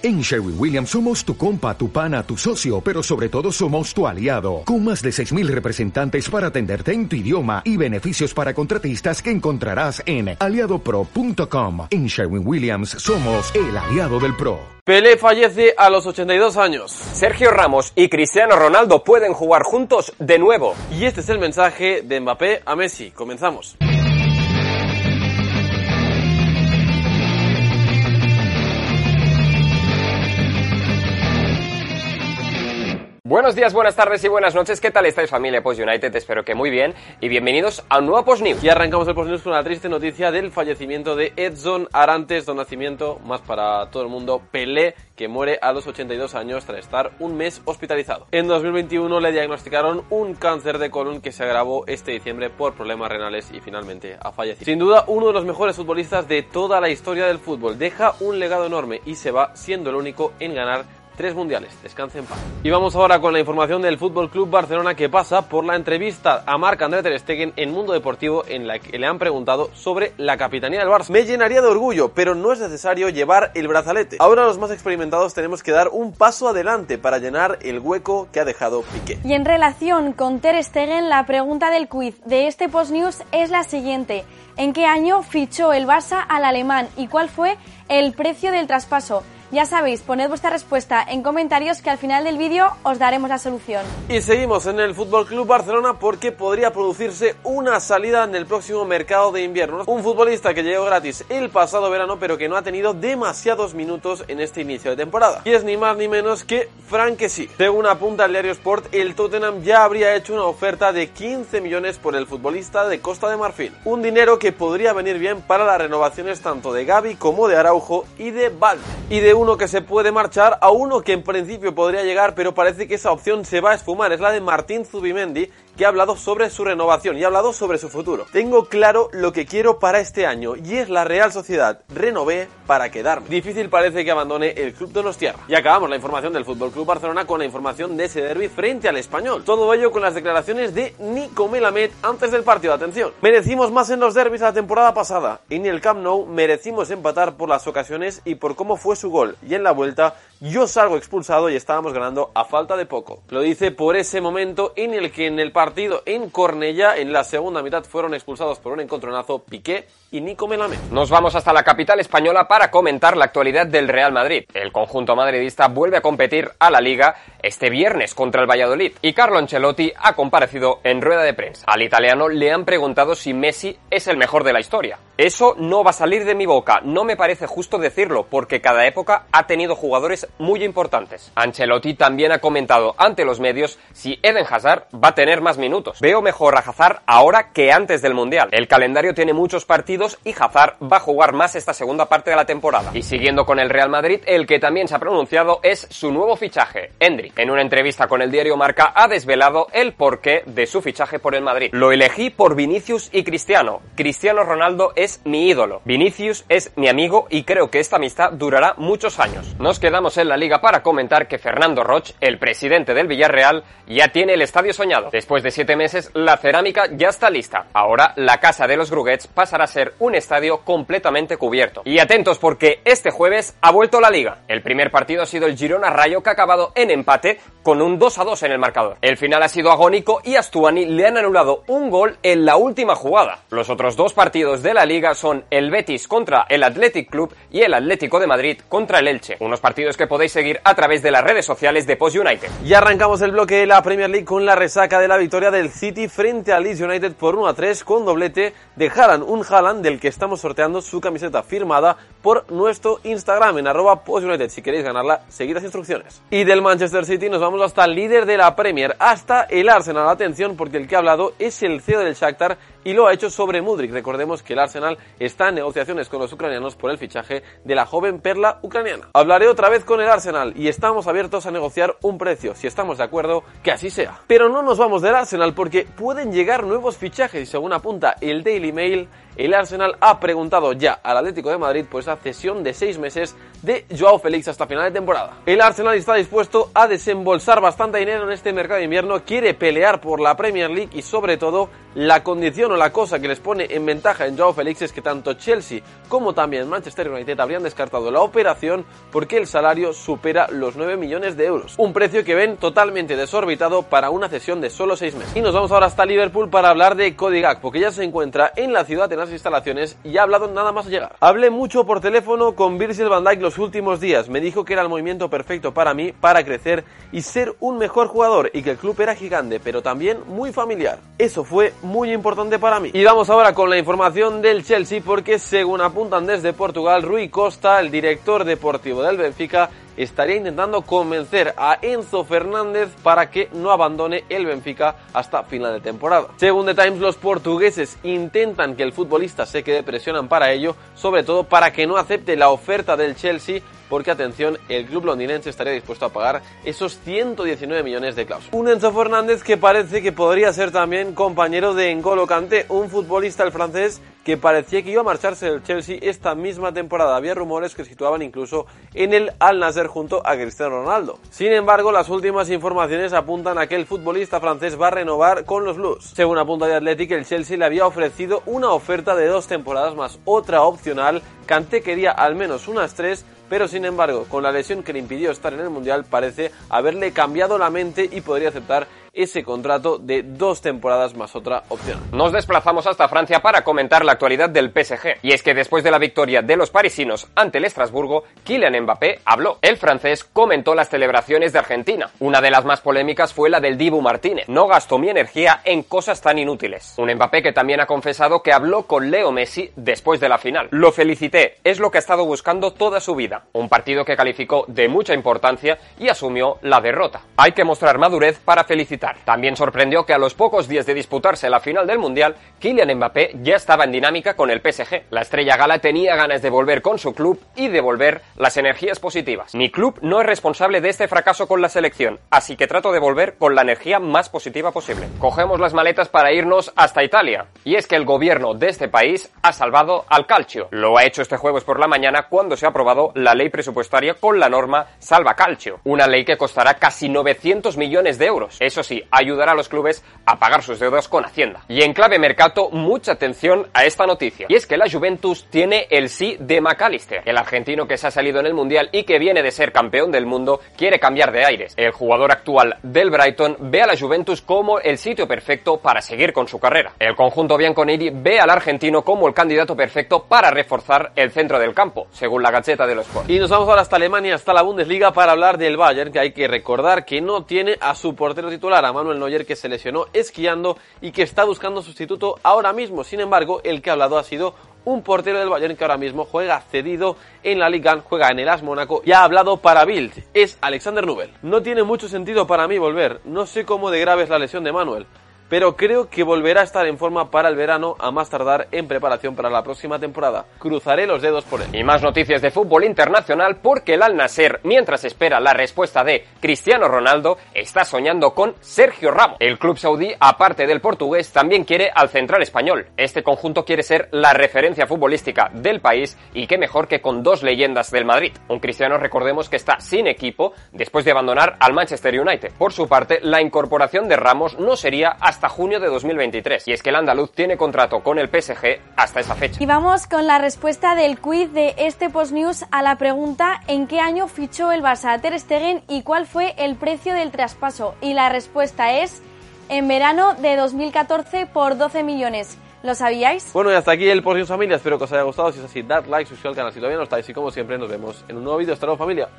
En Sherwin Williams somos tu compa, tu pana, tu socio, pero sobre todo somos tu aliado, con más de 6.000 representantes para atenderte en tu idioma y beneficios para contratistas que encontrarás en aliadopro.com. En Sherwin Williams somos el aliado del PRO. Pelé fallece a los 82 años. Sergio Ramos y Cristiano Ronaldo pueden jugar juntos de nuevo. Y este es el mensaje de Mbappé a Messi. Comenzamos. Buenos días, buenas tardes y buenas noches. ¿Qué tal estáis familia Post United? Espero que muy bien y bienvenidos a un nuevo Post News. Y arrancamos el Post News con la triste noticia del fallecimiento de Edson Arantes, don nacimiento, más para todo el mundo, Pelé, que muere a los 82 años tras estar un mes hospitalizado. En 2021 le diagnosticaron un cáncer de colon que se agravó este diciembre por problemas renales y finalmente ha fallecido. Sin duda, uno de los mejores futbolistas de toda la historia del fútbol. Deja un legado enorme y se va siendo el único en ganar tres mundiales. Descanse en paz. Y vamos ahora con la información del Fútbol Club Barcelona que pasa por la entrevista a Marc André ter Stegen en Mundo Deportivo en la que le han preguntado sobre la capitanía del Barça. Me llenaría de orgullo, pero no es necesario llevar el brazalete. Ahora los más experimentados tenemos que dar un paso adelante para llenar el hueco que ha dejado Piqué. Y en relación con Ter Stegen, la pregunta del quiz de este Post News es la siguiente: ¿En qué año fichó el Barça al alemán y cuál fue el precio del traspaso? Ya sabéis, poned vuestra respuesta en comentarios que al final del vídeo os daremos la solución. Y seguimos en el Fútbol Club Barcelona porque podría producirse una salida en el próximo mercado de invierno. Un futbolista que llegó gratis el pasado verano pero que no ha tenido demasiados minutos en este inicio de temporada. Y es ni más ni menos que Frank. Según apunta el diario Sport, el Tottenham ya habría hecho una oferta de 15 millones por el futbolista de Costa de Marfil. Un dinero que podría venir bien para las renovaciones tanto de Gaby como de Araujo y de Valde. Y de uno que se puede marchar a uno que en principio podría llegar, pero parece que esa opción se va a esfumar. Es la de Martín Zubimendi, que ha hablado sobre su renovación y ha hablado sobre su futuro. Tengo claro lo que quiero para este año y es la Real Sociedad. Renové para quedarme. Difícil parece que abandone el club de los tierra. Y acabamos la información del Fútbol Club Barcelona con la información de ese derby frente al español. Todo ello con las declaraciones de Nico Melamed antes del partido. Atención. Merecimos más en los derbis la temporada pasada. En el Camp Nou merecimos empatar por las ocasiones y por cómo fue su gol. Y en la vuelta yo salgo expulsado y estábamos ganando a falta de poco. Lo dice por ese momento en el que en el partido en Cornella, en la segunda mitad, fueron expulsados por un encontronazo Piqué y Nico Melamed. Nos vamos hasta la capital española para comentar la actualidad del Real Madrid. El conjunto madridista vuelve a competir a la Liga este viernes contra el Valladolid y Carlo Ancelotti ha comparecido en rueda de prensa. Al italiano le han preguntado si Messi es el mejor de la historia. Eso no va a salir de mi boca, no me parece justo decirlo, porque cada época ha tenido jugadores muy importantes. Ancelotti también ha comentado ante los medios si Eden Hazard va a tener más minutos. Veo mejor a Hazard ahora que antes del Mundial. El calendario tiene muchos partidos y Hazard va a jugar más esta segunda parte de la temporada. Y siguiendo con el Real Madrid, el que también se ha pronunciado es su nuevo fichaje, Endri. En una entrevista con el diario Marca ha desvelado el porqué de su fichaje por el Madrid. Lo elegí por Vinicius y Cristiano. Cristiano Ronaldo es mi ídolo. Vinicius es mi amigo y creo que esta amistad durará muchos años. Nos quedamos en la liga para comentar que Fernando Roch, el presidente del Villarreal, ya tiene el estadio soñado. Después de siete meses, la cerámica ya está lista. Ahora, la casa de los Gruguets pasará a ser un estadio completamente cubierto. Y atentos porque este jueves ha vuelto la liga. El primer partido ha sido el Girona Rayo que ha acabado en empate con un 2 a 2 en el marcador. El final ha sido agónico y a Stuani le han anulado un gol en la última jugada. Los otros dos partidos de la liga son el Betis contra el Athletic Club y el Atlético de Madrid contra el Elche. Unos partidos que podéis seguir a través de las redes sociales de Post United. Y arrancamos el bloque de la Premier League con la resaca de la victoria del City frente al Leeds United por 1 a 3 con doblete de Haaland, un Haaland del que estamos sorteando su camiseta firmada por nuestro Instagram en arroba United. Si queréis ganarla, seguid las instrucciones. Y del Manchester City nos vamos hasta el líder de la Premier, hasta el Arsenal. Atención porque el que ha hablado es el CEO del Shakhtar y lo ha hecho sobre Mudrik. Recordemos que el Arsenal está en negociaciones con los ucranianos por el fichaje de la joven perla ucraniana. Hablaré otra vez con el Arsenal y estamos abiertos a negociar un precio, si estamos de acuerdo, que así sea. Pero no nos vamos del Arsenal porque pueden llegar nuevos fichajes y según apunta el Daily Mail, el Arsenal ha preguntado ya al Atlético de Madrid por esa cesión de seis meses de Joao Félix hasta final de temporada. El Arsenal está dispuesto a desembolsar bastante dinero en este mercado de invierno, quiere pelear por la Premier League y sobre todo la condición o la cosa que les pone en ventaja en Joao Félix es que tanto Chelsea como también Manchester United habrían descartado la operación porque el salario supera los 9 millones de euros. Un precio que ven totalmente desorbitado para una cesión de solo 6 meses. Y nos vamos ahora hasta Liverpool para hablar de Cody Gakpo, que ya se encuentra en la ciudad en las instalaciones y ha hablado nada más llegar. Hablé mucho por teléfono con Virgil van Dijk los últimos días. Me dijo que era el movimiento perfecto para mí, para crecer y ser un mejor jugador y que el club era gigante, pero también muy familiar. Eso fue muy importante para mí. Y vamos ahora con la información del Chelsea porque según apuntan desde Portugal, Rui Costa, el director deportivo del Benfica, estaría intentando convencer a Enzo Fernández para que no abandone el Benfica hasta final de temporada. Según The Times, los portugueses intentan que el futbolista se quede, presionan para ello, sobre todo para que no acepte la oferta del Chelsea porque atención, el club londinense estaría dispuesto a pagar esos 119 millones de cláusulas. Un Enzo Fernández que parece que podría ser también compañero de N'Golo Kanté, un futbolista el francés que parecía que iba a marcharse del Chelsea esta misma temporada. Había rumores que situaban incluso en el Al Nasser junto a Cristiano Ronaldo. Sin embargo, las últimas informaciones apuntan a que el futbolista francés va a renovar con los Blues. Según apunta de Athletic, el Chelsea le había ofrecido una oferta de dos temporadas más otra opcional. Kanté quería al menos unas tres pero sin embargo, con la lesión que le impidió estar en el Mundial, parece haberle cambiado la mente y podría aceptar ese contrato de dos temporadas más otra opción. Nos desplazamos hasta Francia para comentar la actualidad del PSG. Y es que después de la victoria de los parisinos ante el Estrasburgo, Kylian Mbappé habló. El francés comentó las celebraciones de Argentina. Una de las más polémicas fue la del Dibu Martínez. No gastó mi energía en cosas tan inútiles. Un Mbappé que también ha confesado que habló con Leo Messi después de la final. Lo felicité, es lo que ha estado buscando toda su vida. Un partido que calificó de mucha importancia y asumió la derrota. Hay que mostrar madurez para felicitar también sorprendió que a los pocos días de disputarse la final del Mundial, Kylian Mbappé ya estaba en dinámica con el PSG. La estrella gala tenía ganas de volver con su club y devolver las energías positivas. Mi club no es responsable de este fracaso con la selección, así que trato de volver con la energía más positiva posible. Cogemos las maletas para irnos hasta Italia. Y es que el gobierno de este país ha salvado al calcio. Lo ha hecho este jueves por la mañana cuando se ha aprobado la ley presupuestaria con la norma Salva Calcio, una ley que costará casi 900 millones de euros. Eso sí, ayudará a los clubes a pagar sus deudas con Hacienda. Y en clave mercado, mucha atención a esta noticia. Y es que la Juventus tiene el sí de McAllister. El argentino que se ha salido en el Mundial y que viene de ser campeón del mundo quiere cambiar de aires. El jugador actual del Brighton ve a la Juventus como el sitio perfecto para seguir con su carrera. El conjunto bianconeri ve al argentino como el candidato perfecto para reforzar el centro del campo, según la Gaceta de los Sport. Y nos vamos ahora hasta Alemania, hasta la Bundesliga, para hablar del Bayern, que hay que recordar que no tiene a su portero titular, a Manuel Neuer que se lesionó esquiando y que está buscando sustituto ahora mismo. Sin embargo, el que ha hablado ha sido un portero del Bayern que ahora mismo juega cedido en la Liga, juega en el AS Mónaco y ha hablado para Bild. Es Alexander Nubel. No tiene mucho sentido para mí volver. No sé cómo de grave es la lesión de Manuel pero creo que volverá a estar en forma para el verano a más tardar en preparación para la próxima temporada. Cruzaré los dedos por él. Y más noticias de fútbol internacional porque el Al Nasser, mientras espera la respuesta de Cristiano Ronaldo, está soñando con Sergio Ramos. El club saudí, aparte del portugués, también quiere al central español. Este conjunto quiere ser la referencia futbolística del país y qué mejor que con dos leyendas del Madrid. Un Cristiano, recordemos que está sin equipo después de abandonar al Manchester United. Por su parte, la incorporación de Ramos no sería hasta hasta junio de 2023. Y es que el andaluz tiene contrato con el PSG hasta esa fecha. Y vamos con la respuesta del quiz de este Post News a la pregunta ¿en qué año fichó el Barça a Ter Stegen y cuál fue el precio del traspaso? Y la respuesta es en verano de 2014 por 12 millones. ¿Lo sabíais? Bueno, y hasta aquí el Post News Familia. Espero que os haya gustado. Si es así, dad like, suscríbete al canal si todavía no estáis. Y como siempre, nos vemos en un nuevo vídeo. Hasta luego, familia.